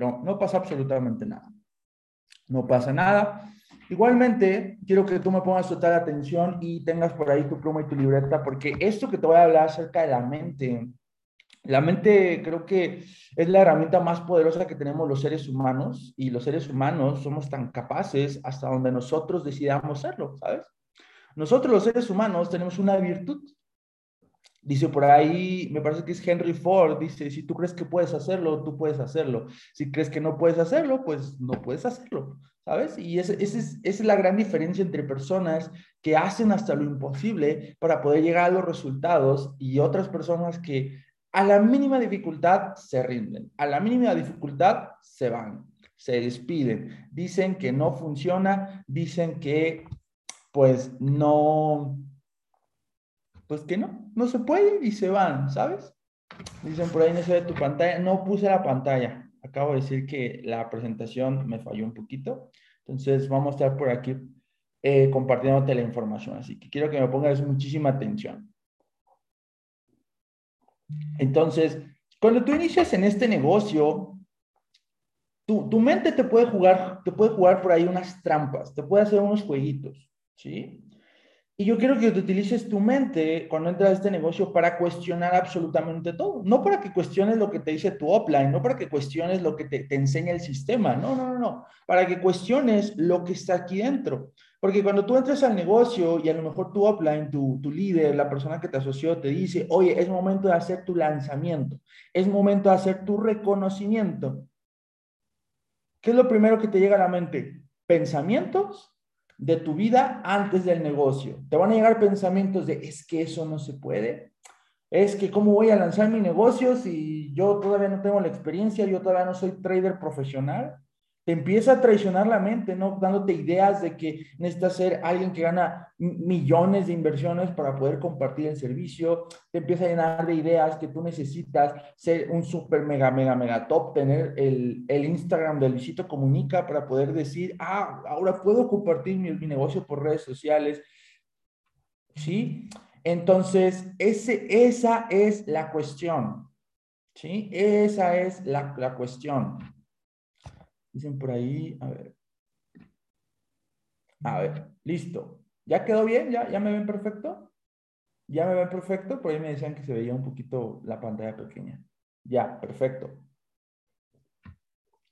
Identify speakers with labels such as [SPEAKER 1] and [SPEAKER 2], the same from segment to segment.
[SPEAKER 1] pero no pasa absolutamente nada. No pasa nada. Igualmente, quiero que tú me pongas total atención y tengas por ahí tu pluma y tu libreta, porque esto que te voy a hablar acerca de la mente, la mente creo que es la herramienta más poderosa que tenemos los seres humanos y los seres humanos somos tan capaces hasta donde nosotros decidamos serlo, ¿sabes? Nosotros los seres humanos tenemos una virtud Dice por ahí, me parece que es Henry Ford, dice, si tú crees que puedes hacerlo, tú puedes hacerlo. Si crees que no puedes hacerlo, pues no puedes hacerlo, ¿sabes? Y esa es, la gran diferencia entre personas que hacen hasta lo imposible para poder llegar a los resultados y otras personas que a la mínima dificultad se rinden, a la mínima dificultad se van, se despiden, dicen que no funciona, dicen que pues no, pues que no, no se puede y se van, ¿sabes? Dicen por ahí no se ve tu pantalla, no puse la pantalla, acabo de decir que la presentación me falló un poquito, entonces vamos a estar por aquí eh, compartiéndote la información, así que quiero que me pongas muchísima atención. Entonces, cuando tú inicias en este negocio, tu, tu mente te puede jugar, te puede jugar por ahí unas trampas, te puede hacer unos jueguitos, ¿sí? Y yo quiero que te utilices tu mente cuando entras a este negocio para cuestionar absolutamente todo. No para que cuestiones lo que te dice tu offline, no para que cuestiones lo que te, te enseña el sistema. No, no, no, no. Para que cuestiones lo que está aquí dentro. Porque cuando tú entras al negocio y a lo mejor tu offline, tu, tu líder, la persona que te asoció, te dice, oye, es momento de hacer tu lanzamiento, es momento de hacer tu reconocimiento. ¿Qué es lo primero que te llega a la mente? Pensamientos de tu vida antes del negocio. Te van a llegar pensamientos de, es que eso no se puede. Es que cómo voy a lanzar mi negocio si yo todavía no tengo la experiencia, yo todavía no soy trader profesional te empieza a traicionar la mente, ¿no? Dándote ideas de que necesitas ser alguien que gana millones de inversiones para poder compartir el servicio, te empieza a llenar de ideas que tú necesitas ser un super mega, mega, mega top, tener el, el Instagram de Luisito Comunica para poder decir, ah, ahora puedo compartir mi, mi negocio por redes sociales, ¿sí? Entonces, ese, esa es la cuestión, ¿sí? Esa es la, la cuestión. Dicen por ahí, a ver. A ver, listo. ¿Ya quedó bien? ¿Ya, ¿Ya me ven perfecto? ¿Ya me ven perfecto? Por ahí me decían que se veía un poquito la pantalla pequeña. Ya, perfecto.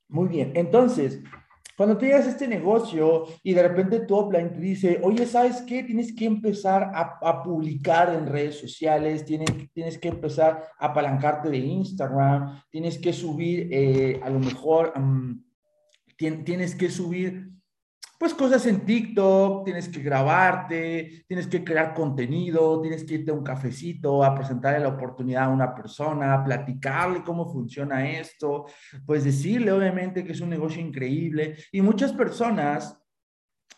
[SPEAKER 1] Muy bien. Entonces, cuando tú llegas a este negocio y de repente tu offline te dice, oye, ¿sabes qué? Tienes que empezar a, publicar en redes sociales, tienes, tienes que empezar a apalancarte de Instagram, tienes que subir eh, a lo mejor tienes que subir pues cosas en TikTok, tienes que grabarte, tienes que crear contenido, tienes que irte a un cafecito a presentarle la oportunidad a una persona, platicarle cómo funciona esto, pues decirle obviamente que es un negocio increíble y muchas personas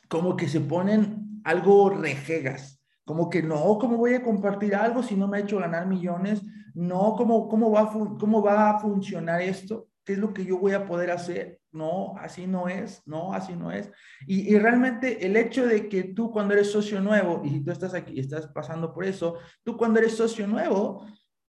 [SPEAKER 1] como que se ponen algo rejegas, como que no, ¿cómo voy a compartir algo si no me ha hecho ganar millones? No, ¿cómo, cómo, va, cómo va a funcionar esto? ¿Qué es lo que yo voy a poder hacer? No, así no es, no, así no es. Y, realmente el hecho de que tú cuando eres socio nuevo, y tú estás aquí y estás pasando por eso, tú cuando eres socio nuevo,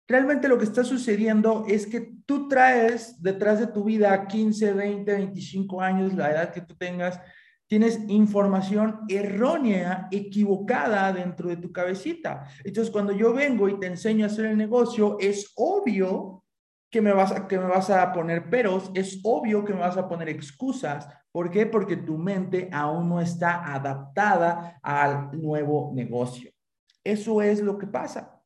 [SPEAKER 1] realmente lo que está sucediendo es que tú traes detrás de tu vida 15, 20, 25 años, la edad que tú tengas, tienes información errónea, equivocada dentro de tu cabecita. Entonces, cuando yo vengo y te enseño a hacer el negocio, es obvio que me, vas a, que me vas a poner peros, es obvio que me vas a poner excusas. ¿Por qué? Porque tu mente aún no está adaptada al nuevo negocio. Eso es lo que pasa.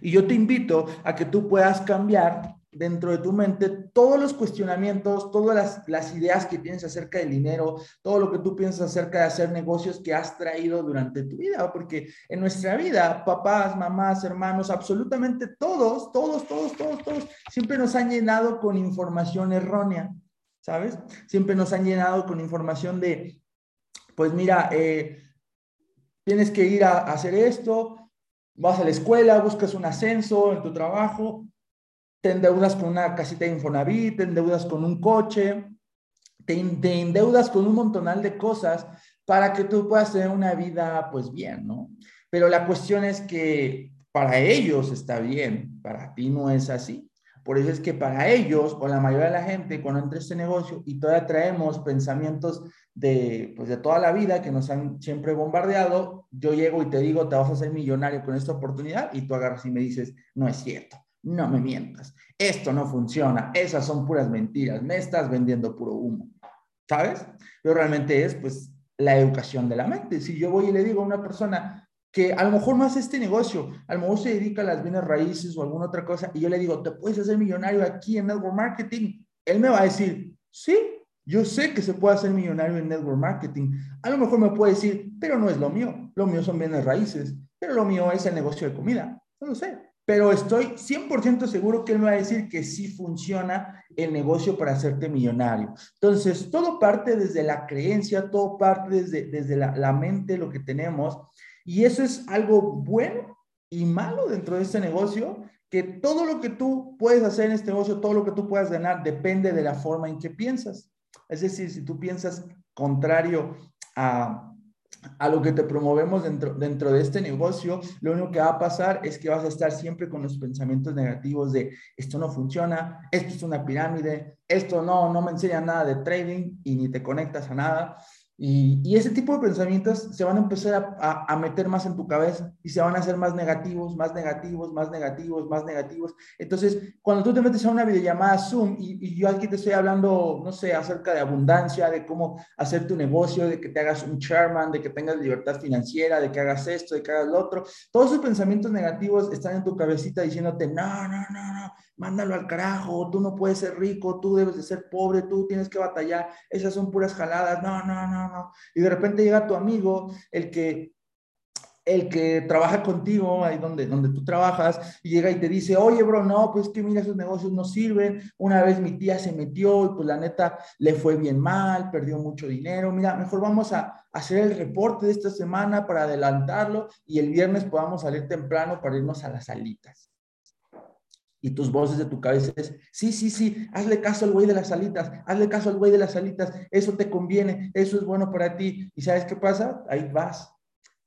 [SPEAKER 1] Y yo te invito a que tú puedas cambiar dentro de tu mente todos los cuestionamientos, todas las, ideas que tienes acerca del dinero, todo lo que tú piensas acerca de hacer negocios que has traído durante tu vida, porque en nuestra vida, papás, mamás, hermanos, absolutamente todos, todos, todos, todos, todos, siempre nos han llenado con información errónea, ¿sabes? Siempre nos han llenado con información de, pues mira, eh, tienes que ir a hacer esto, vas a la escuela, buscas un ascenso en tu trabajo, te endeudas con una casita de Infonavit, te endeudas con un coche, te, endeudas con un montonal de cosas para que tú puedas tener una vida pues bien, ¿no? Pero la cuestión es que para ellos está bien, para ti no es así. Por eso es que para ellos, o la mayoría de la gente, cuando entra este negocio y todavía traemos pensamientos de, pues, de toda la vida que nos han siempre bombardeado, yo llego y te digo, te vas a hacer millonario con esta oportunidad y tú agarras y me dices, no es cierto, no me mientas, esto no funciona, esas son puras mentiras, me estás vendiendo puro humo, ¿sabes? Pero realmente es, pues, la educación de la mente. Si yo voy y le digo a una persona que a lo mejor no hace este negocio, a lo mejor se dedica a las bienes raíces o alguna otra cosa, y yo le digo, ¿te puedes hacer millonario aquí en Network Marketing? Él me va a decir, sí, yo sé que se puede hacer millonario en network marketing. A lo mejor me puede decir, pero no es lo mío. Lo mío son bienes raíces, pero lo mío es el negocio de comida. No lo sé. Pero estoy 100% seguro que él me va a decir que sí funciona el negocio para hacerte millonario. Entonces, todo parte desde la creencia, todo parte desde, desde la, la mente, lo que tenemos. Y eso es algo bueno y malo dentro de este negocio, que todo lo que tú puedes hacer en este negocio, todo lo que tú puedas ganar, depende de la forma en que piensas. Es decir, si tú piensas contrario a, lo que te promovemos dentro, dentro de este negocio, lo único que va a pasar es que vas a estar siempre con los pensamientos negativos de esto no funciona, esto es una pirámide, esto no, no me enseña nada de trading y ni te conectas a nada. Y, ese tipo de pensamientos se van a empezar a, meter más en tu cabeza y se van a hacer más negativos, más negativos, más negativos, más negativos. Entonces, cuando tú te metes a una videollamada Zoom y, y, yo aquí te estoy hablando, no sé, acerca de abundancia, de cómo hacer tu negocio, de que te hagas un chairman, de que tengas libertad financiera, de que hagas esto, de que hagas lo otro, todos esos pensamientos negativos están en tu cabecita diciéndote, no, no, no, mándalo al carajo, tú no puedes ser rico, tú debes de ser pobre, tú tienes que batallar, esas son puras jaladas, no, no, no, no. Y de repente llega tu amigo, el que el que trabaja contigo, ahí donde, donde tú trabajas, y llega y te dice, oye, bro, no, pues que mira, esos negocios no sirven. Una vez mi tía se metió y pues la neta le fue bien mal, perdió mucho dinero. Mira, mejor vamos a hacer el reporte de esta semana para adelantarlo y el viernes podamos salir temprano para irnos a las salitas y tus voces de tu cabeza es, sí, sí, sí, hazle caso al güey de las alitas, hazle caso al güey de las alitas, eso te conviene, eso es bueno para ti. ¿Y sabes qué pasa? Ahí vas.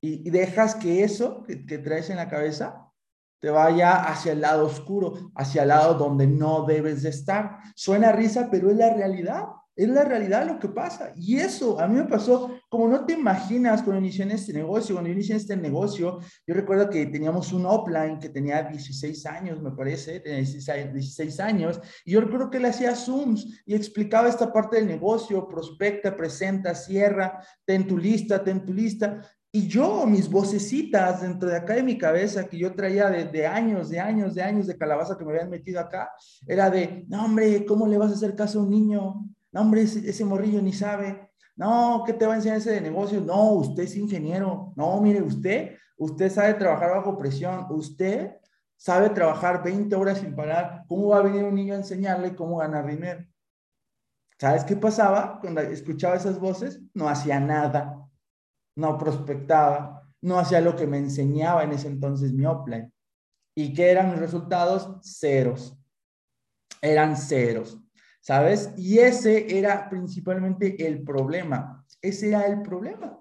[SPEAKER 1] Y, dejas que eso que, que, traes en la cabeza te vaya hacia el lado oscuro, hacia el lado donde no debes de estar. Suena risa, pero es la realidad. Es la realidad lo que pasa. Y eso a mí me pasó, como no te imaginas cuando inicié este negocio, cuando inicié este negocio, yo recuerdo que teníamos un offline que tenía 16 años, me parece, tenía 16, años, y yo recuerdo que le hacía Zooms y explicaba esta parte del negocio, prospecta, presenta, cierra, ten tu lista, ten tu lista. Y yo, mis vocecitas dentro de acá de mi cabeza que yo traía de, de, años, de años, de años de calabaza que me habían metido acá, era de, no hombre, ¿cómo le vas a hacer caso a un niño? No, hombre, ese, morrillo ni sabe. No, ¿qué te va a enseñar ese de negocio? No, usted es ingeniero. No, mire, usted, usted sabe trabajar bajo presión. Usted sabe trabajar 20 horas sin parar. ¿Cómo va a venir un niño a enseñarle cómo ganar dinero? ¿Sabes qué pasaba cuando escuchaba esas voces? No hacía nada, no prospectaba, no hacía lo que me enseñaba en ese entonces mi offline. ¿Y qué eran mis resultados? Ceros. Eran ceros. ¿Sabes? Y ese era principalmente el problema. Ese era el problema.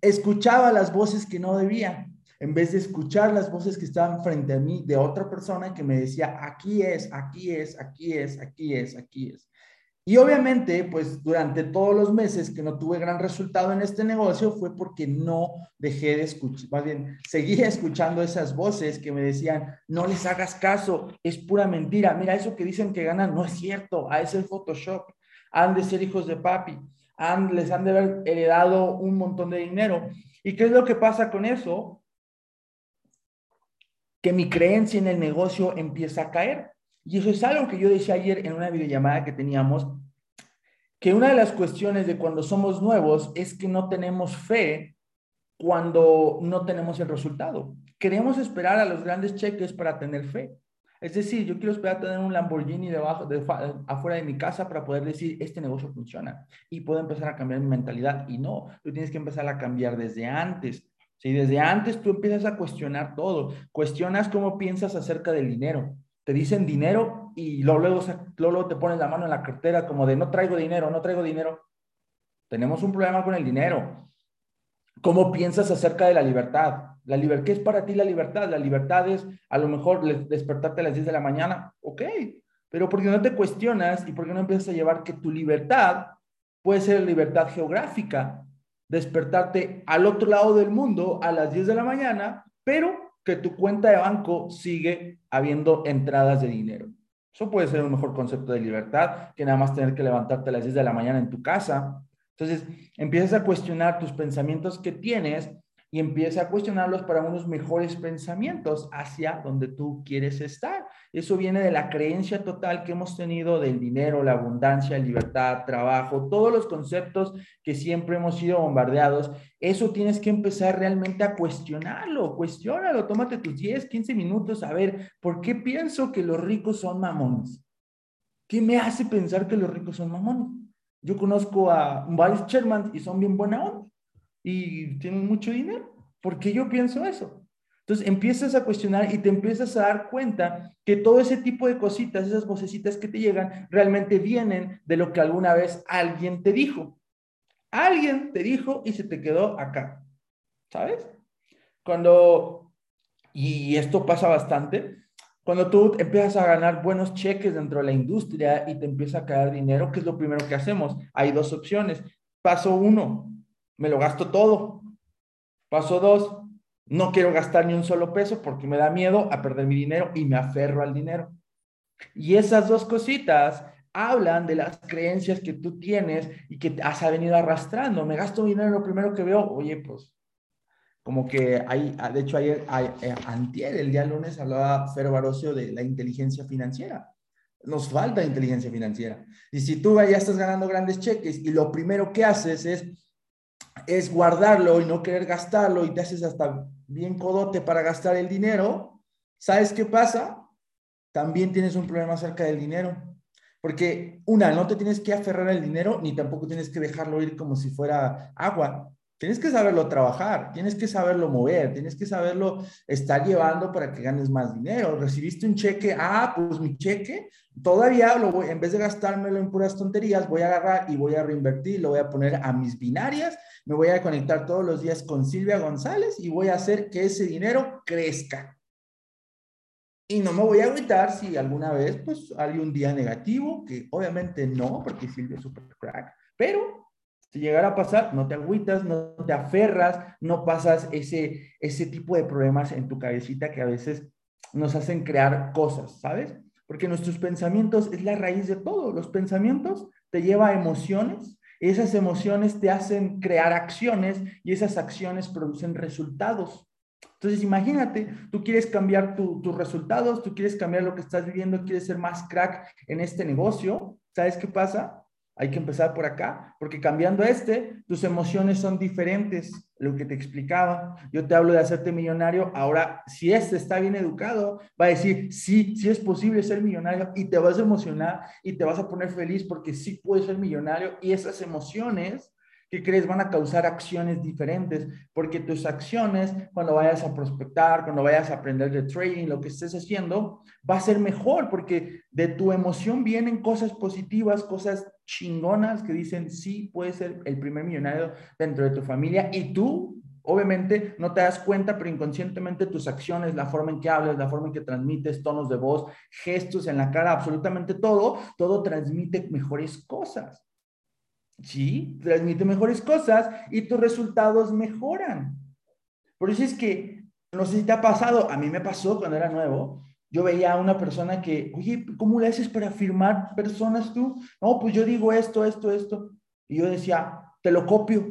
[SPEAKER 1] Escuchaba las voces que no debía, en vez de escuchar las voces que estaban frente a mí de otra persona que me decía, aquí es, aquí es, aquí es, aquí es, aquí es. Y obviamente, pues durante todos los meses que no tuve gran resultado en este negocio fue porque no dejé de escuchar, más bien, seguía escuchando esas voces que me decían, no les hagas caso, es pura mentira, mira, eso que dicen que ganan no es cierto, a ese Photoshop, han de ser hijos de papi, han, les han de haber heredado un montón de dinero. ¿Y qué es lo que pasa con eso? Que mi creencia en el negocio empieza a caer. Y eso es algo que yo decía ayer en una videollamada que teníamos, que una de las cuestiones de cuando somos nuevos es que no tenemos fe cuando no tenemos el resultado. Queremos esperar a los grandes cheques para tener fe. Es decir, yo quiero esperar a tener un Lamborghini debajo, de, afuera de mi casa para poder decir, este negocio funciona y puedo empezar a cambiar mi mentalidad. Y no, tú tienes que empezar a cambiar desde antes. Si desde antes tú empiezas a cuestionar todo, cuestionas cómo piensas acerca del dinero, te dicen dinero y luego, te pones la mano en la cartera como de no traigo dinero, no traigo dinero. Tenemos un problema con el dinero. cómo piensas acerca de la libertad. La libertad, ¿qué es para ti la libertad? La libertad es a lo mejor despertarte a las 10 de la mañana, ok, pero porque no te cuestionas y porque no empiezas a llevar que tu libertad puede ser libertad geográfica, despertarte al otro lado del mundo a las 10 de la mañana, pero que tu cuenta de banco sigue habiendo entradas de dinero. Eso puede ser un mejor concepto de libertad que nada más tener que levantarte a las 10 de la mañana en tu casa. Entonces, empiezas a cuestionar tus pensamientos que tienes y empieza a cuestionarlos para unos mejores pensamientos hacia donde tú quieres estar. Eso viene de la creencia total que hemos tenido del dinero, la abundancia, libertad, trabajo, todos los conceptos que siempre hemos sido bombardeados. Eso tienes que empezar realmente a cuestionarlo, cuestionalo, tómate tus 10, 15 minutos a ver, ¿por qué pienso que los ricos son mamones? ¿Qué me hace pensar que los ricos son mamones? Yo conozco a varios Sherman y son bien buena onda y tienen mucho dinero. ¿Por qué yo pienso eso? Entonces empiezas a cuestionar y te empiezas a dar cuenta que todo ese tipo de cositas, esas vocecitas que te llegan, realmente vienen de lo que alguna vez alguien te dijo. Alguien te dijo y se te quedó acá. ¿Sabes? Cuando, y esto pasa bastante, cuando tú empiezas a ganar buenos cheques dentro de la industria y te empieza a caer dinero, ¿qué es lo primero que hacemos? Hay dos opciones. Paso uno, me lo gasto todo. Paso dos, no quiero gastar ni un solo peso porque me da miedo a perder mi dinero y me aferro al dinero. Y esas dos cositas hablan de las creencias que tú tienes y que has venido arrastrando. Me gasto dinero lo primero que veo. Oye, pues, como que hay, de hecho, ayer, eh, antier, el día lunes, hablaba Fero Barocio de la inteligencia financiera. Nos falta inteligencia financiera. Y si tú ya estás ganando grandes cheques y lo primero que haces es es guardarlo y no querer gastarlo y te haces hasta bien codote para gastar el dinero, ¿sabes qué pasa? También tienes un problema acerca del dinero. Porque una, no te tienes que aferrar al dinero ni tampoco tienes que dejarlo ir como si fuera agua. Tienes que saberlo trabajar, tienes que saberlo mover, tienes que saberlo estar llevando para que ganes más dinero. Recibiste un cheque, ah, pues mi cheque, todavía lo voy, en vez de gastármelo en puras tonterías, voy a agarrar y voy a reinvertir, lo voy a poner a mis binarias, me voy a conectar todos los días con Silvia González y voy a hacer que ese dinero crezca. Y no me voy a agüitar si alguna vez, pues, hay un día negativo, que obviamente no, porque Silvia es super crack, pero si llegara a pasar, no te agüitas, no te aferras, no pasas ese, ese tipo de problemas en tu cabecita que a veces nos hacen crear cosas, ¿sabes? Porque nuestros pensamientos es la raíz de todo. Los pensamientos te llevan a emociones, esas emociones te hacen crear acciones y esas acciones producen resultados. Entonces, imagínate, tú quieres cambiar tus resultados, tú quieres cambiar lo que estás viviendo, quieres ser más crack en este negocio. ¿Sabes qué pasa? Hay que empezar por acá, porque cambiando este, tus emociones son diferentes, lo que te explicaba. Yo te hablo de hacerte millonario, ahora si este está bien educado, va a decir, sí, sí es posible ser millonario y te vas a emocionar y te vas a poner feliz porque sí puedes ser millonario y esas emociones ¿Qué crees? Van a causar acciones diferentes, porque tus acciones, cuando vayas a prospectar, cuando vayas a aprender de trading, lo que estés haciendo, va a ser mejor, porque de tu emoción vienen cosas positivas, cosas chingonas que dicen, sí, puedes ser el primer millonario dentro de tu familia y tú Obviamente no te das cuenta, pero inconscientemente tus acciones, la forma en que hablas, la forma en que transmites, tonos de voz, gestos en la cara, absolutamente todo, todo transmite mejores cosas. Sí, transmite mejores cosas y tus resultados mejoran. Por eso es que, no sé si te ha pasado, a mí me pasó cuando era nuevo, yo veía a una persona que, oye, ¿cómo le haces para firmar personas tú? No, pues yo digo esto, esto, esto. Y yo decía, te lo copio.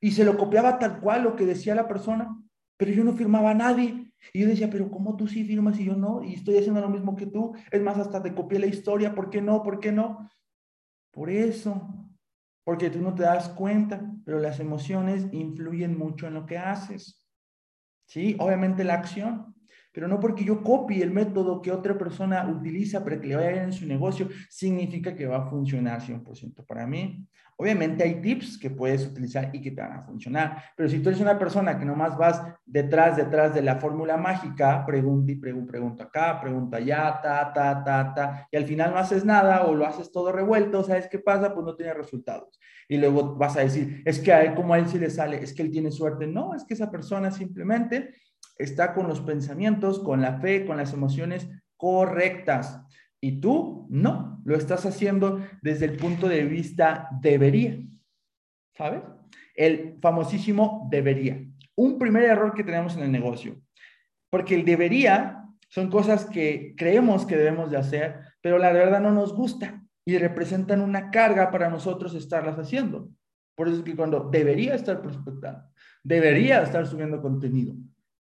[SPEAKER 1] Y se lo copiaba tal cual lo que decía la persona, pero yo no firmaba a nadie. Y yo decía, pero ¿cómo tú sí firmas y yo no? Y estoy haciendo lo mismo que tú. Es más, hasta te copié la historia. ¿Por qué no? ¿Por qué no? Por eso porque tú no te das cuenta, pero las emociones influyen mucho en lo que haces. Sí, obviamente la acción. Pero no porque yo copie el método que otra persona utiliza para que le vaya bien en su negocio, significa que va a funcionar 100% para mí. Obviamente hay tips que puedes utilizar y que te van a funcionar, pero si tú eres una persona que nomás vas detrás, detrás de la fórmula mágica, pregunta y pregunta, pregunta acá, pregunta allá, ta, ta, ta, ta, y al final no haces nada o lo haces todo revuelto, ¿sabes qué pasa? Pues no tienes resultados. Y luego vas a decir, es que a él, como a él sí le sale, es que él tiene suerte. No, es que esa persona simplemente está con los pensamientos, con la fe, con las emociones correctas. Y tú no, lo estás haciendo desde el punto de vista debería. ¿Sabes? El famosísimo debería. Un primer error que tenemos en el negocio. Porque el debería son cosas que creemos que debemos de hacer, pero la verdad no nos gusta y representan una carga para nosotros estarlas haciendo. Por eso es que cuando debería estar prospectando, debería estar subiendo contenido,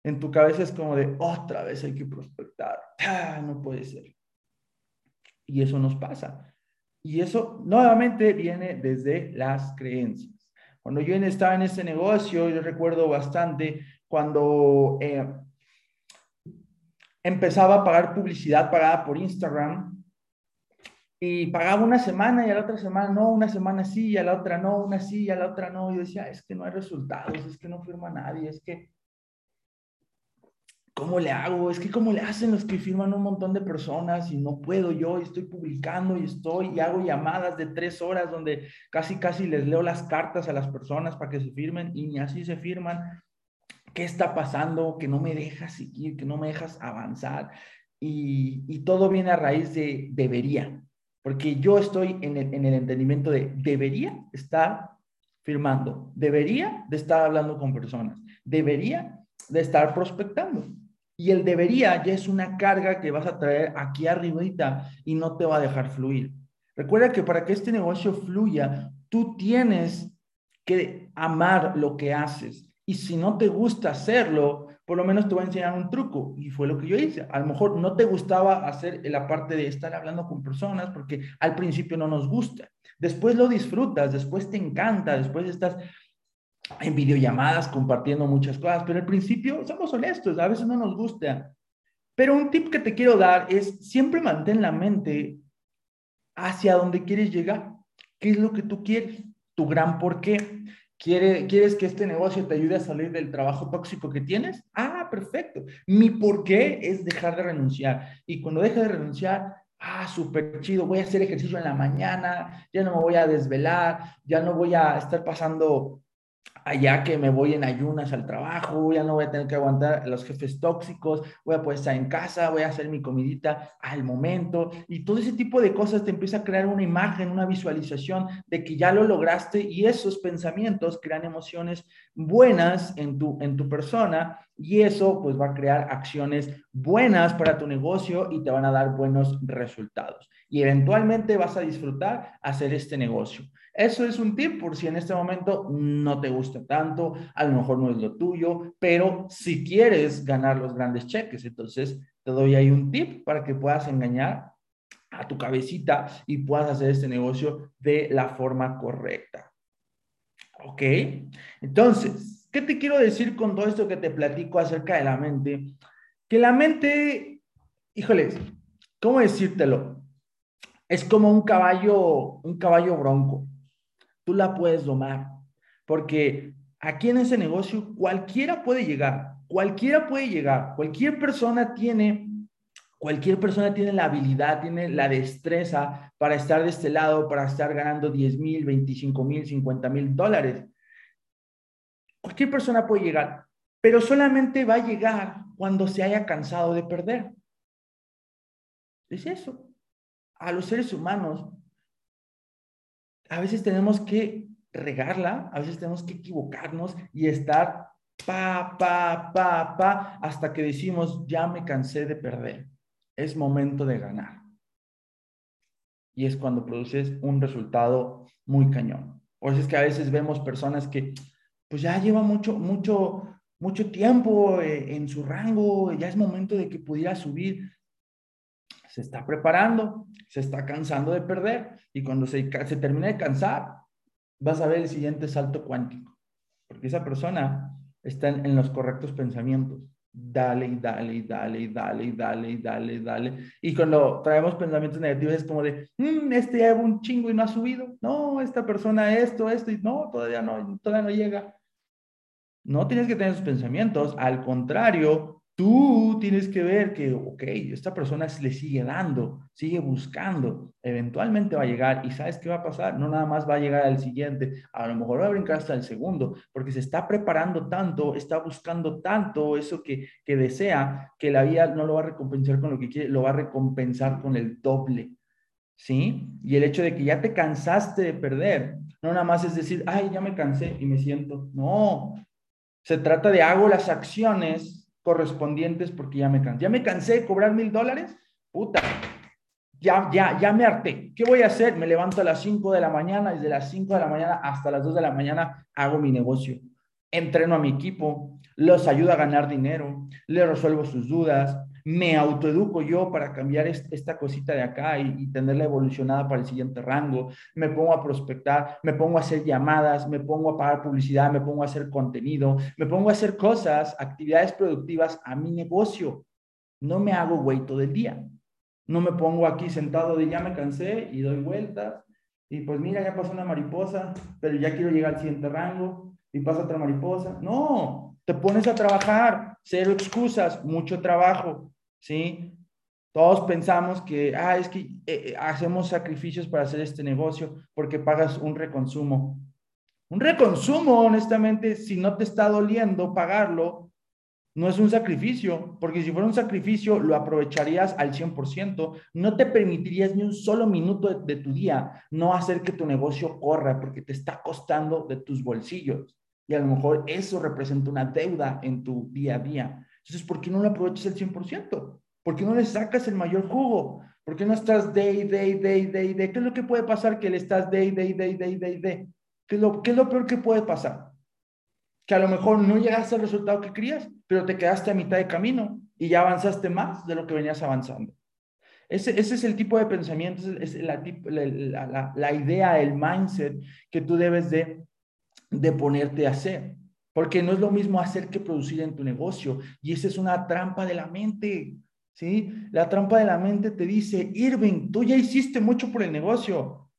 [SPEAKER 1] en tu cabeza es como de otra vez hay que prospectar. Ah, no puede ser. Y eso nos pasa. Y eso nuevamente viene desde las creencias. Cuando yo estaba en ese negocio, yo recuerdo bastante cuando eh, empezaba a pagar publicidad pagada por Instagram y pagaba una semana y a la otra semana no, una semana sí y a la otra no, una sí y a la otra no. Yo decía, es que no hay resultados, es que no firma nadie, es que ¿cómo le hago? Es que ¿cómo le hacen los que firman un montón de personas y no puedo yo y estoy publicando y estoy y hago llamadas de tres horas donde casi casi les leo las cartas a las personas para que se firmen y ni así se firman? ¿Qué está pasando? Que no me dejas seguir, que no me dejas avanzar. Y, y todo viene a raíz de debería, porque yo estoy en el, en el entendimiento de debería estar firmando, debería de estar hablando con personas, debería de estar prospectando. Y el debería ya es una carga que vas a traer aquí arribita y no te va a dejar fluir. Recuerda que para que este negocio fluya, tú tienes que amar lo que haces. Y si no te gusta hacerlo, por lo menos te voy a enseñar un truco. Y fue lo que yo hice. A lo mejor no te gustaba hacer la parte de estar hablando con personas porque al principio no nos gusta. Después lo disfrutas, después te encanta, después estás en videollamadas compartiendo muchas cosas, pero al principio, somos honestos, a veces no nos gusta. Pero un tip que te quiero dar es siempre mantén la mente hacia donde quieres llegar. ¿Qué es lo que tú quieres? Tu gran por qué. ¿Quieres que este negocio te ayude a salir del trabajo tóxico que tienes? Ah, perfecto. Mi por qué es dejar de renunciar. Y cuando deje de renunciar, ah, súper chido, voy a hacer ejercicio en la mañana, ya no me voy a desvelar, ya no voy a estar pasando allá que me voy en ayunas al trabajo, ya no voy a tener que aguantar a los jefes tóxicos, voy a poder estar en casa, voy a hacer mi comidita al momento. Y todo ese tipo de cosas te empieza a crear una imagen, una visualización de que ya lo lograste y esos pensamientos crean emociones buenas en tu, en tu persona y eso pues va a crear acciones buenas para tu negocio y te van a dar buenos resultados y eventualmente vas a disfrutar hacer este negocio. Eso es un tip por si en este momento no te gusta tanto, a lo mejor no es lo tuyo, pero si quieres ganar los grandes cheques, entonces te doy ahí un tip para que puedas engañar a tu cabecita y puedas hacer este negocio de la forma correcta. ¿Ok? Entonces, ¿qué te quiero decir con todo esto que te platico acerca de la mente? Que la mente, híjoles, ¿cómo decírtelo? Es como un caballo, un caballo bronco tú la puedes domar, porque aquí en ese negocio cualquiera puede llegar, cualquiera puede llegar, cualquier persona tiene cualquier persona tiene la habilidad, tiene la destreza para estar de este lado, para estar ganando 10 mil, 25 mil, 50 mil dólares. Cualquier persona puede llegar, pero solamente va a llegar cuando se haya cansado de perder. Es eso. A los seres humanos a veces tenemos que regarla, a veces tenemos que equivocarnos y estar pa, pa, pa, pa, hasta que decimos, ya me cansé de perder, es momento de ganar. Y es cuando produces un resultado muy cañón. O es que a veces vemos personas que pues ya llevan mucho, mucho, mucho tiempo eh, en su rango, ya es momento de que pudiera subir se está preparando, se está cansando de perder y cuando se, se termine de cansar, vas a ver el siguiente salto cuántico, porque esa persona está en, los correctos pensamientos, dale y dale y dale y dale y dale y dale y dale. Y cuando traemos pensamientos negativos es como de, mm, este ya lleva un chingo y no ha subido. No, esta persona esto, esto y no, todavía no, todavía no llega. No tienes que tener esos pensamientos. Al contrario, Tú tienes que ver que, ok, esta persona le sigue dando, sigue buscando, eventualmente va a llegar y ¿sabes qué va a pasar? No nada más va a llegar al siguiente, a lo mejor va a brincar hasta el segundo, porque se está preparando tanto, está buscando tanto eso que, que desea, que la vida no lo va a recompensar con lo que quiere, lo va a recompensar con el doble. ¿Sí? Y el hecho de que ya te cansaste de perder, no nada más es decir, ay, ya me cansé y me siento. No, se trata de hago las acciones correspondientes porque ya me cansé. Ya me cansé de cobrar mil dólares. Puta, ya, ya, ya me harté. ¿Qué voy a hacer? Me levanto a las 5 de la mañana, desde las 5 de la mañana hasta las 2 de la mañana hago mi negocio. Entreno a mi equipo, los ayudo a ganar dinero, les resuelvo sus dudas, me autoeduco yo para cambiar esta cosita de acá y, tenerla evolucionada para el siguiente rango, me pongo a prospectar, me pongo a hacer llamadas, me pongo a pagar publicidad, me pongo a hacer contenido, me pongo a hacer cosas, actividades productivas a mi negocio. No me hago güey todo el día. No me pongo aquí sentado de ya me cansé y doy vueltas y pues mira, ya pasó una mariposa, pero ya quiero llegar al siguiente rango y pasa otra mariposa. No, te pones a trabajar, cero excusas, mucho trabajo, ¿sí? Todos pensamos que, ah, es que eh, eh, hacemos sacrificios para hacer este negocio porque pagas un reconsumo. Un reconsumo, honestamente, si no te está doliendo pagarlo, no es un sacrificio, porque si fuera un sacrificio, lo aprovecharías al 100%, no te permitirías ni un solo minuto de, de tu día no hacer que tu negocio corra porque te está costando de tus bolsillos. Y a lo mejor eso representa una deuda en tu día a día. Entonces, ¿por qué no lo aprovechas al 100%? ¿Por qué no le sacas el mayor jugo? ¿Por qué no estás day, day, day, day, day? ¿Qué es lo que puede pasar que le estás day, day, day, day, day, day? ¿Qué es lo, qué es lo peor que puede pasar? Que a lo mejor no llegaste al resultado que querías, pero te quedaste a mitad de camino y ya avanzaste más de lo que venías avanzando. Ese, ese es el tipo de pensamiento, es la, la, la, la idea, el mindset que tú debes de, de ponerte a hacer. Porque no es lo mismo hacer que producir en tu negocio. Y esa es una trampa de la mente. ¿Sí? La trampa de la mente te dice, Irving, tú ya hiciste mucho por el negocio,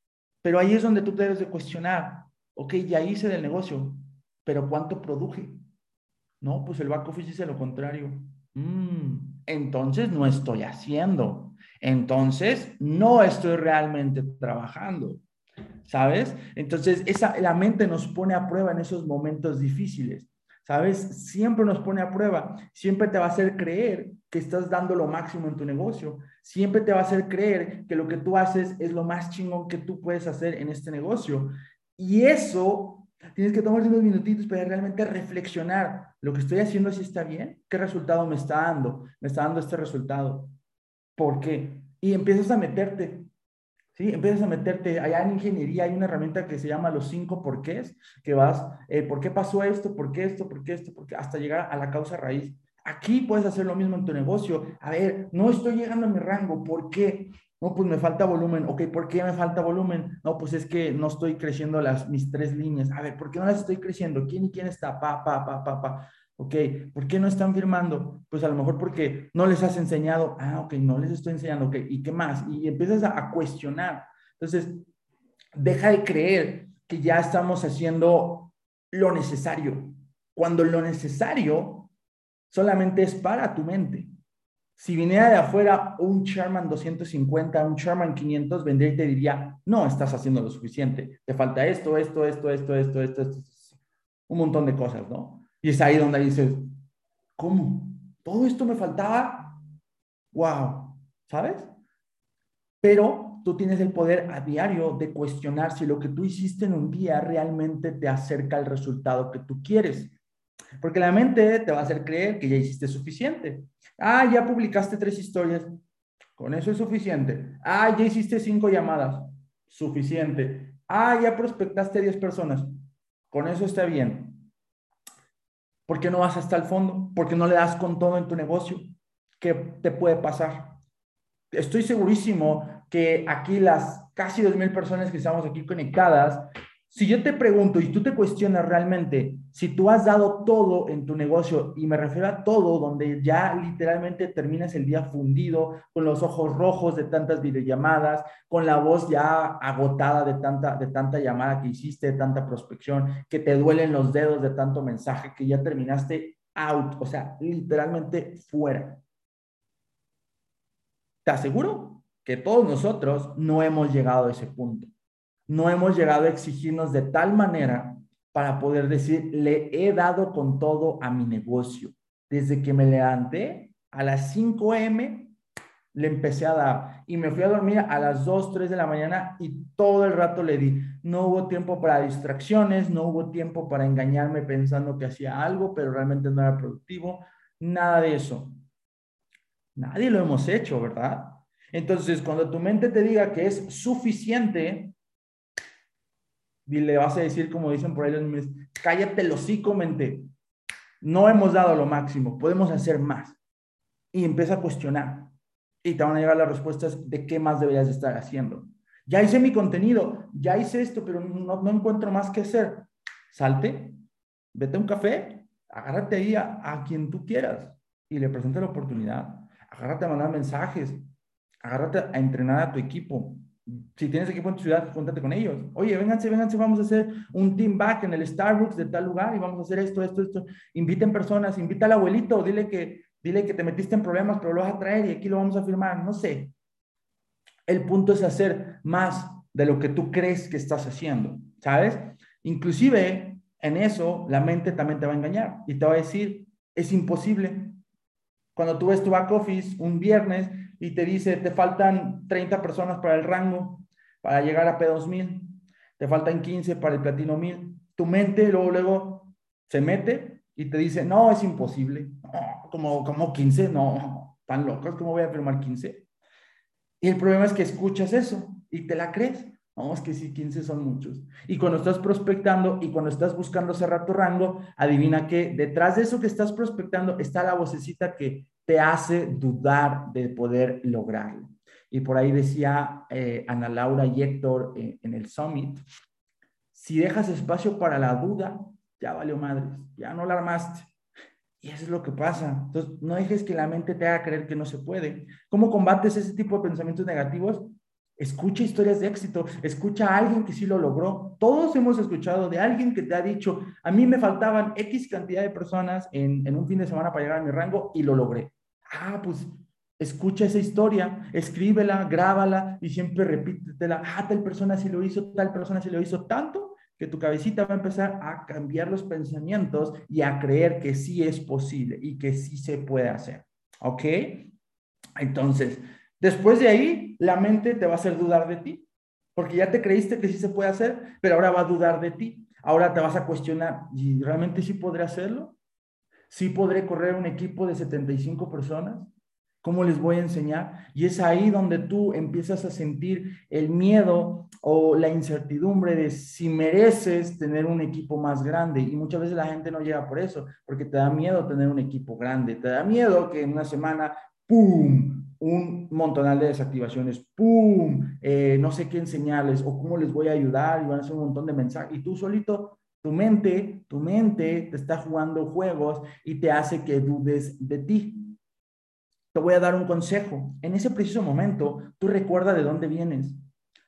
[SPEAKER 1] pero ahí es donde tú debes de cuestionar, ok, ya hice del negocio, pero ¿cuánto produje? No, pues el back office dice lo contrario. Mm, entonces no estoy haciendo. Entonces no estoy realmente trabajando. ¿Sabes? Entonces, esa, la mente nos pone a prueba en esos momentos difíciles, ¿sabes? Siempre nos pone a prueba, siempre te va a hacer creer que estás dando lo máximo en tu negocio, siempre te va a hacer creer que lo que tú haces es lo más chingón que tú puedes hacer en este negocio. Y eso, tienes que tomar unos minutitos para realmente reflexionar, lo que estoy haciendo si está bien, qué resultado me está dando, me está dando este resultado, ¿por qué? Y empiezas a meterte ¿sí? Empiezas a meterte, allá en ingeniería hay una herramienta que se llama los cinco porqués, que vas, eh, ¿por qué pasó esto? ¿Por qué esto? ¿Por qué esto? ¿Por qué? Hasta llegar a la causa raíz. Aquí puedes hacer lo mismo en tu negocio. A ver, no estoy llegando a mi rango, ¿por qué? No, pues me falta volumen. Ok, ¿por qué me falta volumen? No, pues es que no estoy creciendo las, mis tres líneas. A ver, ¿por qué no las estoy creciendo? ¿Quién y quién está? Pa, pa, pa, pa, pa. Ok, ¿por qué no están firmando? Pues a lo mejor porque no les has enseñado. Ah, ok, no les estoy enseñando. Ok, ¿y qué más? Y empiezas a, cuestionar. Entonces, deja de creer que ya estamos haciendo lo necesario, cuando lo necesario solamente es para tu mente. Si viniera de afuera un Sherman 250, un Sherman 500, vendría y te diría, no estás haciendo lo suficiente, te falta esto, esto, esto, esto, esto, esto, esto, un montón de cosas, ¿no? Y es ahí donde dices, ¿cómo? ¿Todo esto me faltaba? ¡Wow! ¿Sabes? Pero tú tienes el poder a diario de cuestionar si lo que tú hiciste en un día realmente te acerca al resultado que tú quieres. Porque la mente te va a hacer creer que ya hiciste suficiente. Ah, ya publicaste tres historias. Con eso es suficiente. Ah, ya hiciste cinco llamadas. Suficiente. Ah, ya prospectaste a 10 personas. Con eso está bien. ¿Por qué no vas hasta el fondo? ¿Por qué no le das con todo en tu negocio? ¿Qué te puede pasar? Estoy segurísimo que aquí las casi 2.000 personas que estamos aquí conectadas, si yo te pregunto y tú te cuestionas realmente si tú has dado todo en tu negocio, y me refiero a todo, donde ya literalmente terminas el día fundido, con los ojos rojos de tantas videollamadas, con la voz ya agotada de tanta, de tanta llamada que hiciste, de tanta prospección, que te duelen los dedos de tanto mensaje, que ya terminaste out, o sea, literalmente fuera. Te aseguro que todos nosotros no hemos llegado a ese punto no hemos llegado a exigirnos de tal manera para poder decir, le he dado con todo a mi negocio. Desde que me levanté a las 5 m, le empecé a dar y me fui a dormir a las 2, 3 de la mañana y todo el rato le di. No hubo tiempo para distracciones, no hubo tiempo para engañarme pensando que hacía algo, pero realmente no era productivo, nada de eso. Nadie lo hemos hecho, ¿verdad? Entonces, cuando tu mente te diga que es suficiente, y le vas a decir, como dicen por ahí los cállate los hocico, mente. No hemos dado lo máximo, podemos hacer más. Y empieza a cuestionar. Y te van a llegar las respuestas de qué más deberías estar haciendo. Ya hice mi contenido, ya hice esto, pero no, no encuentro más que hacer. Salte, vete a un café, agárrate ahí a, a quien tú quieras y le presenta la oportunidad. Agárrate a mandar mensajes, agárrate a entrenar a tu equipo, si tienes equipo en tu ciudad, júntate con ellos. Oye, vénganse, vénganse, vamos a hacer un team back en el Starbucks de tal lugar y vamos a hacer esto, esto, esto. Inviten personas, invita al abuelito, dile que, dile que te metiste en problemas, pero lo vas a traer y aquí lo vamos a firmar. No sé. El punto es hacer más de lo que tú crees que estás haciendo, ¿sabes? Inclusive en eso la mente también te va a engañar y te va a decir, es imposible. Cuando tú ves tu back office un viernes y te dice, te faltan 30 personas para el rango, para llegar a P2000, te faltan 15 para el platino 1000. Tu mente luego, luego se mete y te dice, no, es imposible. como, como 15, no, tan locos, ¿cómo voy a firmar 15? Y el problema es que escuchas eso y te la crees. Vamos que sí, 15 son muchos. Y cuando estás prospectando y cuando estás buscando cerrar tu rango, adivina que detrás de eso que estás prospectando está la vocecita que te hace dudar de poder lograrlo. Y por ahí decía eh, Ana Laura y Héctor eh, en el Summit, si dejas espacio para la duda, ya valió madres, ya no la armaste. Y eso es lo que pasa. Entonces, no dejes que la mente te haga creer que no se puede. ¿Cómo combates ese tipo de pensamientos negativos? Escucha historias de éxito, escucha a alguien que sí lo logró. Todos hemos escuchado de alguien que te ha dicho, a mí me faltaban X cantidad de personas en, un fin de semana para llegar a mi rango y lo logré. Ah, pues escucha esa historia, escríbela, grábala y siempre repítetela. Ah, tal persona sí lo hizo, tal persona sí lo hizo tanto que tu cabecita va a empezar a cambiar los pensamientos y a creer que sí es posible y que sí se puede hacer. ¿Ok? Entonces, después de ahí, la mente te va a hacer dudar de ti, porque ya te creíste que sí se puede hacer, pero ahora va a dudar de ti. Ahora te vas a cuestionar, ¿y realmente sí podré hacerlo? ¿Sí podré correr un equipo de 75 personas? ¿Cómo les voy a enseñar? Y es ahí donde tú empiezas a sentir el miedo o la incertidumbre de si mereces tener un equipo más grande. Y muchas veces la gente no llega por eso, porque te da miedo tener un equipo grande. Te da miedo que en una semana, ¡pum! Un montonal de desactivaciones, ¡pum! Eh, no sé qué enseñarles o cómo les voy a ayudar y van a hacer un montón de mensajes. Y tú solito tu mente, tu mente te está jugando juegos y te hace que dudes de ti. Te voy a dar un consejo. En ese preciso momento, tú recuerda de dónde vienes.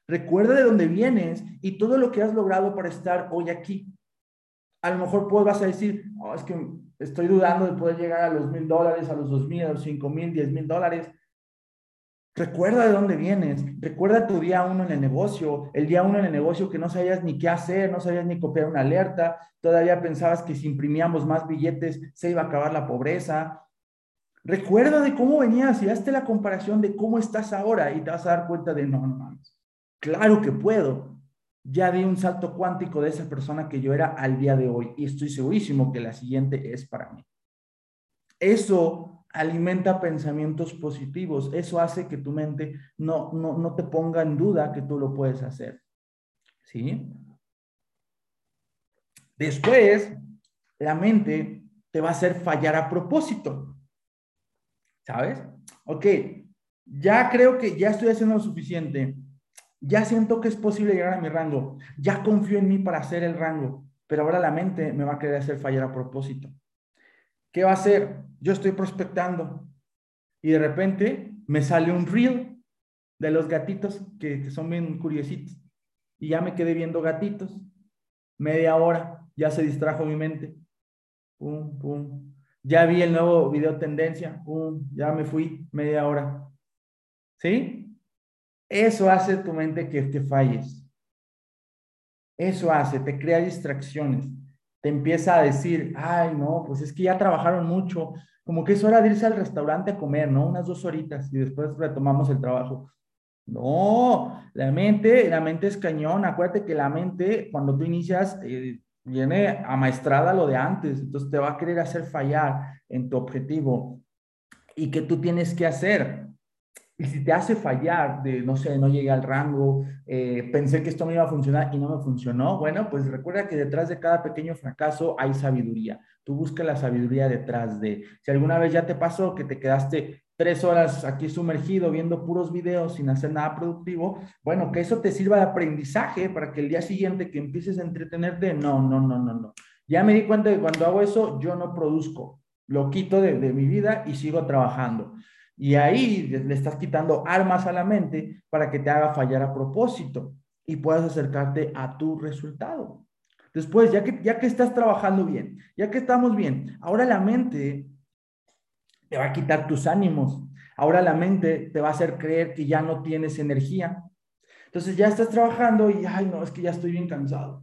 [SPEAKER 1] Recuerda de dónde vienes y todo lo que has logrado para estar hoy aquí. A lo mejor pues vas a decir, oh, es que estoy dudando de poder llegar a los mil dólares, a los dos mil, a los cinco mil, diez mil dólares. Recuerda de dónde vienes, recuerda tu día uno en el negocio, el día uno en el negocio que no sabías ni qué hacer, no sabías ni copiar una alerta, todavía pensabas que si imprimíamos más billetes se iba a acabar la pobreza. Recuerda de cómo venías y hazte la comparación de cómo estás ahora y te vas a dar cuenta de, no, no, no, claro que puedo. Ya di un salto cuántico de esa persona que yo era al día de hoy y estoy segurísimo que la siguiente es para mí. Eso alimenta pensamientos positivos. Eso hace que tu mente no, no, te ponga en duda que tú lo puedes hacer. ¿Sí? Después, la mente te va a hacer fallar a propósito. ¿Sabes? Ok, ya creo que ya estoy haciendo lo suficiente. ya siento que es posible llegar a mi rango, ya confío en mí para hacer el rango, pero ahora la mente me va a querer hacer fallar a propósito. ¿Qué va a hacer? Yo estoy prospectando y de repente me sale un reel de los gatitos que, que son bien curiositos y ya me quedé viendo gatitos. Media hora, ya se distrajo mi mente. Pum, pum. Ya vi el nuevo video tendencia. Pum, ya me fui media hora. ¿Sí? Eso hace tu mente que te falles. Eso hace, te crea distracciones. Te empieza a decir, ay, no, pues es que ya trabajaron mucho. Como que es hora de irse al restaurante a comer, ¿no? Unas dos horitas y después retomamos el trabajo. No, la mente, la mente es cañón. Acuérdate que la mente, cuando tú inicias, eh, viene amaestrada lo de antes, entonces te va a querer hacer fallar en tu objetivo. ¿Y qué tú tienes que hacer? Y si te hace fallar de, no sé, no llegué al rango, eh, pensé que esto me iba a funcionar y no me funcionó, bueno, pues recuerda que detrás de cada pequeño fracaso hay sabiduría. Tú busca la sabiduría detrás de. Si alguna vez ya te pasó que te quedaste tres horas aquí sumergido viendo puros videos sin hacer nada productivo, bueno, que eso te sirva de aprendizaje para que el día siguiente que empieces a entretenerte, no, no, no, no, no. Ya me di cuenta que cuando hago eso, yo no produzco, lo quito de, de mi vida y sigo trabajando. Y ahí le estás quitando armas a la mente para que te haga fallar a propósito y puedas acercarte a tu resultado. Después, ya que, ya que estás trabajando bien, ya que estamos bien, ahora la mente te va a quitar tus ánimos. Ahora la mente te va a hacer creer que ya no tienes energía. Entonces ya estás trabajando y, ay, no, es que ya estoy bien cansado.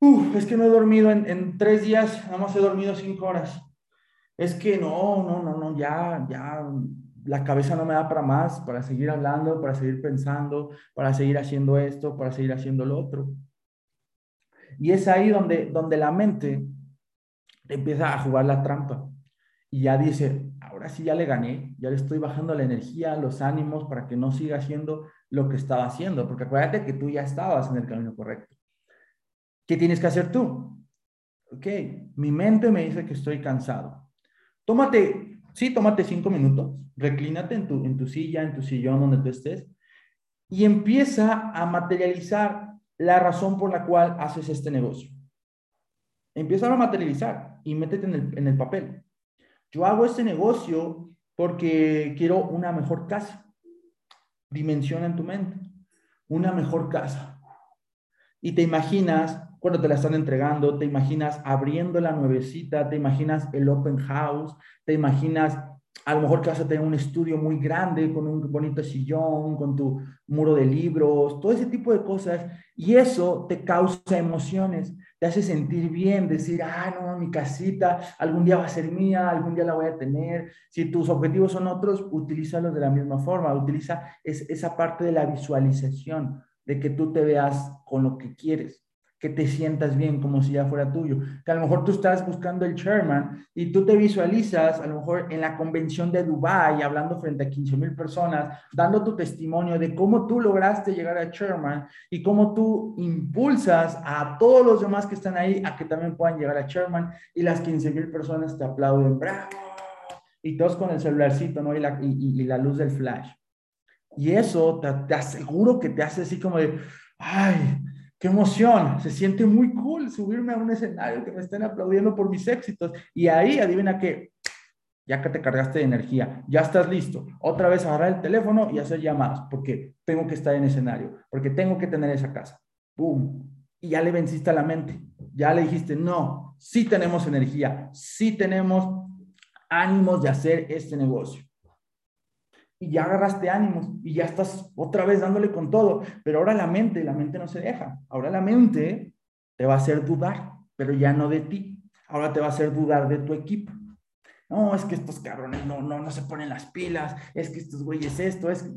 [SPEAKER 1] Uf, es que no he dormido en, en tres días, nada más he dormido cinco horas. Es que no, no, no, no, ya, ya, la cabeza no me da para más, para seguir hablando, para seguir pensando, para seguir haciendo esto, para seguir haciendo lo otro. Y es ahí donde, donde la mente empieza a jugar la trampa y ya dice, ahora sí ya le gané, ya le estoy bajando la energía, los ánimos para que no siga haciendo lo que estaba haciendo, porque acuérdate que tú ya estabas en el camino correcto. ¿Qué tienes que hacer tú? Ok, mi mente me dice que estoy cansado. Tómate, sí, tómate cinco minutos, reclínate en tu, en tu silla, en tu sillón, donde tú estés, y empieza a materializar la razón por la cual haces este negocio. Empieza a materializar y métete en el, en el papel. Yo hago este negocio porque quiero una mejor casa. Dimensiona en tu mente. Una mejor casa. Y te imaginas cuando te la están entregando, te imaginas abriendo la nuevecita, te imaginas el open house, te imaginas a lo mejor que vas a tener un estudio muy grande con un bonito sillón, con tu muro de libros, todo ese tipo de cosas. Y eso te causa emociones te hace sentir bien, decir, ah, no, mi casita algún día va a ser mía, algún día la voy a tener. Si tus objetivos son otros, utilízalos de la misma forma, utiliza esa parte de la visualización, de que tú te veas con lo que quieres que te sientas bien como si ya fuera tuyo. Que a lo mejor tú estás buscando el chairman y tú te visualizas a lo mejor en la convención de Dubai hablando frente a 15 mil personas, dando tu testimonio de cómo tú lograste llegar al chairman y cómo tú impulsas a todos los demás que están ahí a que también puedan llegar a chairman y las 15 mil personas te aplauden, bravo, y todos con el celularcito, ¿no? Y la, y, la luz del flash. Y eso te, te aseguro que te hace así como de, ay, qué emoción, se siente muy cool subirme a un escenario que me estén aplaudiendo por mis éxitos. Y ahí, adivina qué, ya que te cargaste de energía, ya estás listo. Otra vez agarrar el teléfono y hacer llamadas, porque tengo que estar en escenario, porque tengo que tener esa casa. ¡Bum! Y ya le venciste a la mente, ya le dijiste, no, sí tenemos energía, sí tenemos ánimos de hacer este negocio y ya agarraste ánimos y ya estás otra vez dándole con todo. Pero ahora la mente, la mente no se deja. Ahora la mente te va a hacer dudar, pero ya no de ti. Ahora te va a hacer dudar de tu equipo. No, es que estos cabrones no, no, no se ponen las pilas. Es que estos güeyes esto, es...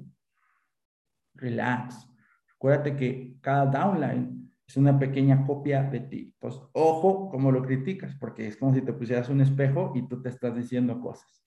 [SPEAKER 1] Relax. Acuérdate que cada downline es una pequeña copia de ti. Entonces, ojo cómo lo criticas, porque es como si te pusieras un espejo y tú te estás diciendo cosas.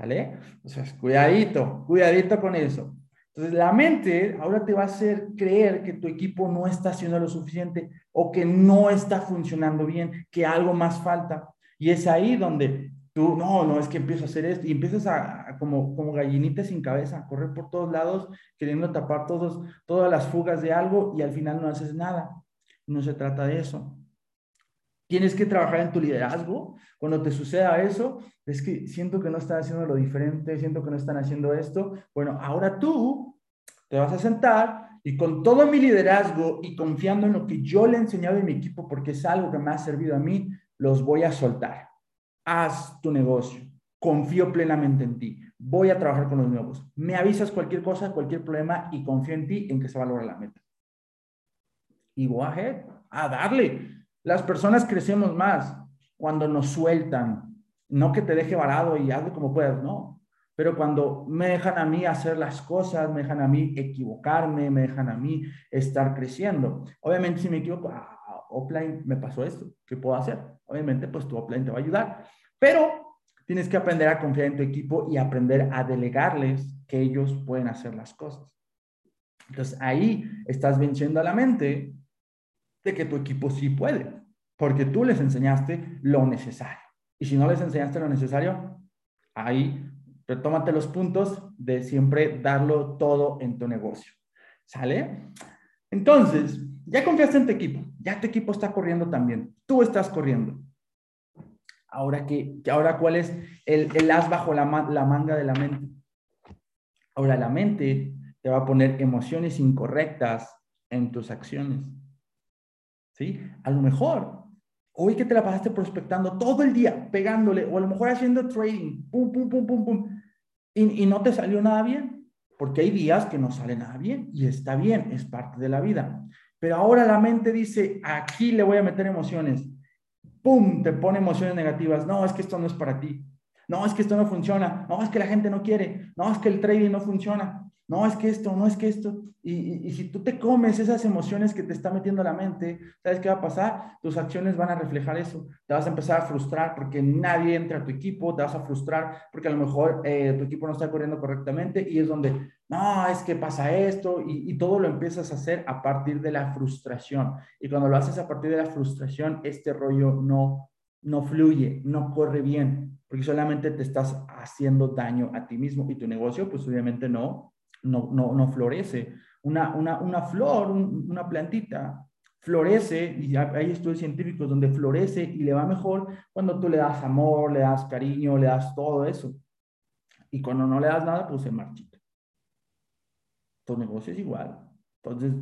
[SPEAKER 1] ¿Sale? Entonces, cuidadito, cuidadito con eso. Entonces, la mente ahora te va a hacer creer que tu equipo no está haciendo lo suficiente o que no está funcionando bien, que algo más falta. Y es ahí donde Tú, no, no, es que empiezo a hacer esto y empiezas a, como, como gallinita sin cabeza, a correr por todos lados, queriendo tapar todos, todas las fugas de algo y al final no haces nada. No se trata de eso. Tienes que trabajar en tu liderazgo. Cuando te suceda eso, es que siento que no están haciendo lo diferente, siento que no están haciendo esto. Bueno, ahora tú te vas a sentar y con todo mi liderazgo y confiando en lo que yo le he enseñado a mi equipo, porque es algo que me ha servido a mí, los voy a soltar. Haz tu negocio. Confío plenamente en ti. Voy a trabajar con los nuevos. Me avisas cualquier cosa, cualquier problema y confío en ti en que se va a lograr la meta. Y go ahead, a darle. Las personas crecemos más cuando nos sueltan. No que te deje varado y hazlo como puedas, no. Pero cuando me dejan a mí hacer las cosas, me dejan a mí equivocarme, me dejan a mí estar creciendo. Obviamente, si me equivoco, ah, offline me pasó esto, ¿qué puedo hacer? Obviamente, pues tu offline te va a ayudar. Pero tienes que aprender a confiar en tu equipo y aprender a delegarles que ellos pueden hacer las cosas. Entonces ahí estás venciendo a la mente de que tu equipo sí puede, porque tú les enseñaste lo necesario. Y si no les enseñaste lo necesario, ahí retómate los puntos de siempre darlo todo en tu negocio. ¿Sale? Entonces, ya confiaste en tu equipo, ya tu equipo está corriendo también, tú estás corriendo. Ahora, que, ahora ¿cuál es el, el as bajo la, la manga de la mente? Ahora la mente te va a poner emociones incorrectas en tus acciones. A lo mejor, hoy que te la pasaste prospectando todo el día, pegándole, o a lo mejor haciendo trading, pum, pum, pum, pum, pum, y, y no te salió nada bien, porque hay días que no sale nada bien, y está bien, es parte de la vida. Pero ahora la mente dice, aquí le voy a meter emociones. ¡Pum! Te pone emociones negativas. No, es que esto no es para ti. No, es que esto no funciona. No, es que la gente no quiere. No, es que el trading no funciona no es que esto, no es que esto. Y, si tú te comes esas emociones que te está metiendo la mente, ¿sabes qué va a pasar? Tus acciones van a reflejar eso. Te vas a empezar a frustrar porque nadie entra a tu equipo, te vas a frustrar porque a lo mejor eh, tu equipo no está corriendo correctamente y es donde, no, es que pasa esto y, y todo lo empiezas a hacer a partir de la frustración. Y cuando lo haces a partir de la frustración, este rollo no, no fluye, no corre bien, porque solamente te estás haciendo daño a ti mismo y tu negocio, pues obviamente no, no, no, no florece. Una, una, una flor, una plantita, florece, y hay estudios científicos donde florece y le va mejor cuando tú le das amor, le das cariño, le das todo eso. Y cuando no le das nada, pues se marchita. Tu negocio es igual. Entonces,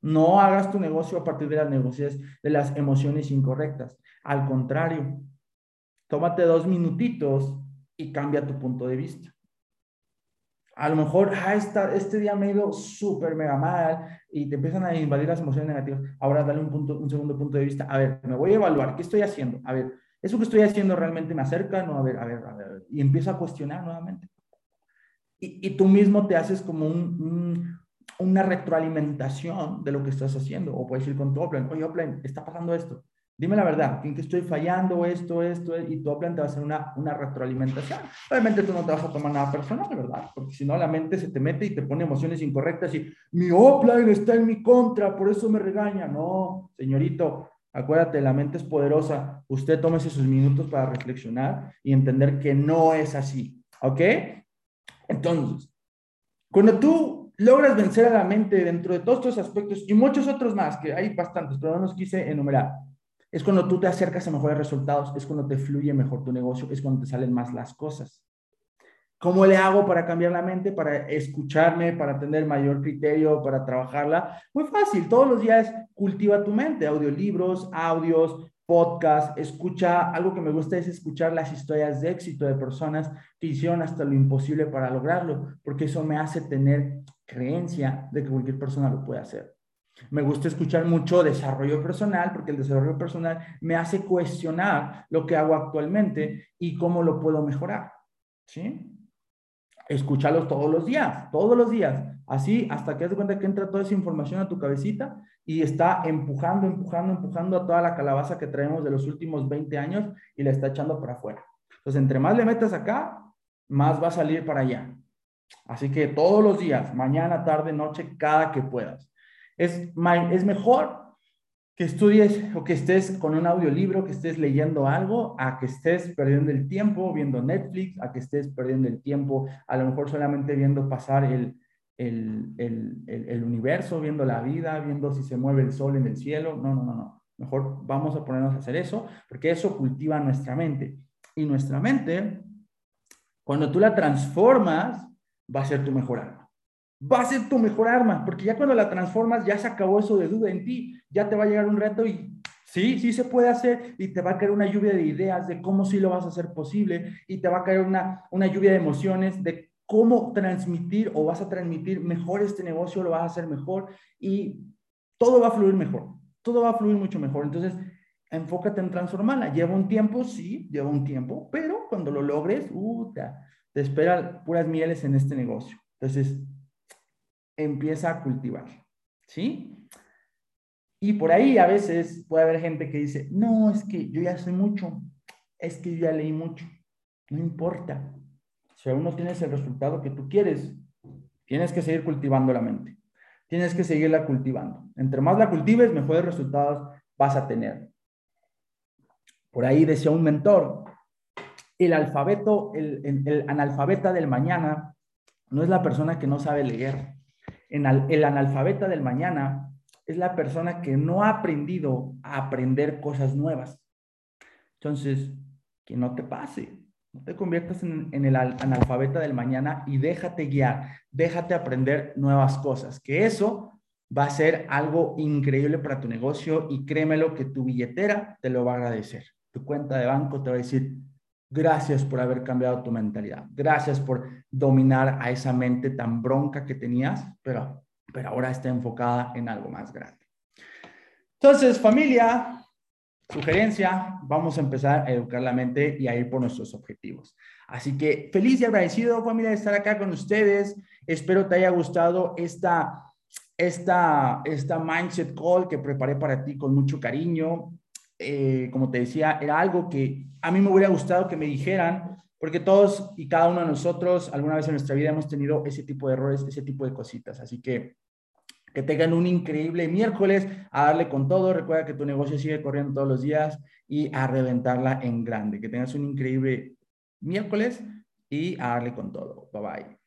[SPEAKER 1] no hagas tu negocio a partir de las negocias, de las emociones incorrectas. Al contrario, tómate dos minutitos y cambia tu punto de vista a lo mejor, ah, este día me he ido súper mega mal y te empiezan a invadir las emociones negativas. Ahora dale un, punto, un segundo punto de vista. A ver, me voy a evaluar, ¿qué estoy haciendo? A ver, ¿eso que estoy haciendo realmente me acerca? No, a ver, a ver, a ver. Y empiezo a cuestionar nuevamente. Y, y tú mismo te haces como un, una retroalimentación de lo que estás haciendo. O puedes ir con tu Oplan, oye, Oplan, está pasando esto. Dime la verdad, ¿en qué estoy fallando? Esto, esto, y tu Oplan te va a hacer una, una retroalimentación. Obviamente tú no te vas a tomar nada personal, ¿verdad? Porque si no, la mente se te mete y te pone emociones incorrectas y mi Oplan está en mi contra, por eso me regaña. No, señorito, acuérdate, la mente es poderosa. Usted tómese sus minutos para reflexionar y entender que no es así, ¿ok? Entonces, cuando tú logras vencer a la mente dentro de todos estos aspectos y muchos otros más, que hay bastantes, pero no los quise enumerar es cuando tú te acercas a mejores resultados, es cuando te fluye mejor tu negocio, es cuando te salen más las cosas. ¿Cómo le hago para cambiar la mente, para escucharme, para tener mayor criterio, para trabajarla? Muy fácil, todos los días cultiva tu mente, audiolibros, audios, podcast, escucha, algo que me gusta es escuchar las historias de éxito de personas que hicieron hasta lo imposible para lograrlo, porque eso me hace tener creencia de que cualquier persona lo puede hacer. Me gusta escuchar mucho desarrollo personal porque el desarrollo personal me hace cuestionar lo que hago actualmente y cómo lo puedo mejorar. ¿Sí? Escúchalos todos los días, todos los días. Así hasta que das cuenta que entra toda esa información a tu cabecita y está empujando, empujando, empujando a toda la calabaza que traemos de los últimos 20 años y la está echando para afuera. Entonces, entre más le metas acá, más va a salir para allá. Así que todos los días, mañana, tarde, noche, cada que puedas. Es, es mejor que estudies o que estés con un audiolibro, que estés leyendo algo, a que estés perdiendo el tiempo viendo Netflix, a que estés perdiendo el tiempo a lo mejor solamente viendo pasar el, el, el, el, universo, viendo la vida, viendo si se mueve el sol en el cielo. No, no, no, no. Mejor vamos a ponernos a hacer eso, porque eso cultiva nuestra mente. Y nuestra mente, cuando tú la transformas, va a ser tu mejor arma va a ser tu mejor arma, porque ya cuando la transformas ya se acabó eso de duda en ti, ya te va a llegar un reto y sí, sí se puede hacer y te va a caer una lluvia de ideas de cómo sí lo vas a hacer posible y te va a caer una, una lluvia de emociones de cómo transmitir o vas a transmitir mejor este negocio, lo vas a hacer mejor y todo va a fluir mejor, todo va a fluir mucho mejor. Entonces, enfócate en transformarla. Lleva un tiempo, sí, lleva un tiempo, pero cuando lo logres, uh, te, te esperan puras mieles en este negocio. Entonces, empieza a cultivar, ¿sí? Y por ahí a veces puede haber gente que dice, no, es que yo ya sé mucho, es que yo ya leí mucho, no importa. Si aún no tienes el resultado que tú quieres, tienes que seguir cultivando la mente, tienes que seguirla cultivando. Entre más la cultives, mejores resultados vas a tener. Por ahí decía un mentor, el alfabeto, el, el analfabeta del mañana no es la persona que no sabe leer, el analfabeta del mañana es la persona que no ha aprendido a aprender cosas nuevas. Entonces, que no te pase, no te conviertas en, en, el analfabeta del mañana y déjate guiar, déjate aprender nuevas cosas, que eso va a ser algo increíble para tu negocio y créemelo que tu billetera te lo va a agradecer. Tu cuenta de banco te va a decir, gracias por haber cambiado tu mentalidad, gracias por dominar a esa mente tan bronca que tenías, pero, pero ahora está enfocada en algo más grande. Entonces, familia, sugerencia, vamos a empezar a educar la mente y a ir por nuestros objetivos. Así que feliz y agradecido, familia, de estar acá con ustedes. Espero te haya gustado esta, esta, esta mindset call que preparé para ti con mucho cariño. Eh, como te decía, era algo que a mí me hubiera gustado que me dijeran, porque todos y cada uno de nosotros alguna vez en nuestra vida hemos tenido ese tipo de errores, ese tipo de cositas. Así que que tengan un increíble miércoles, a darle con todo. Recuerda que tu negocio sigue corriendo todos los días y a reventarla en grande. Que tengas un increíble miércoles y a darle con todo. Bye bye.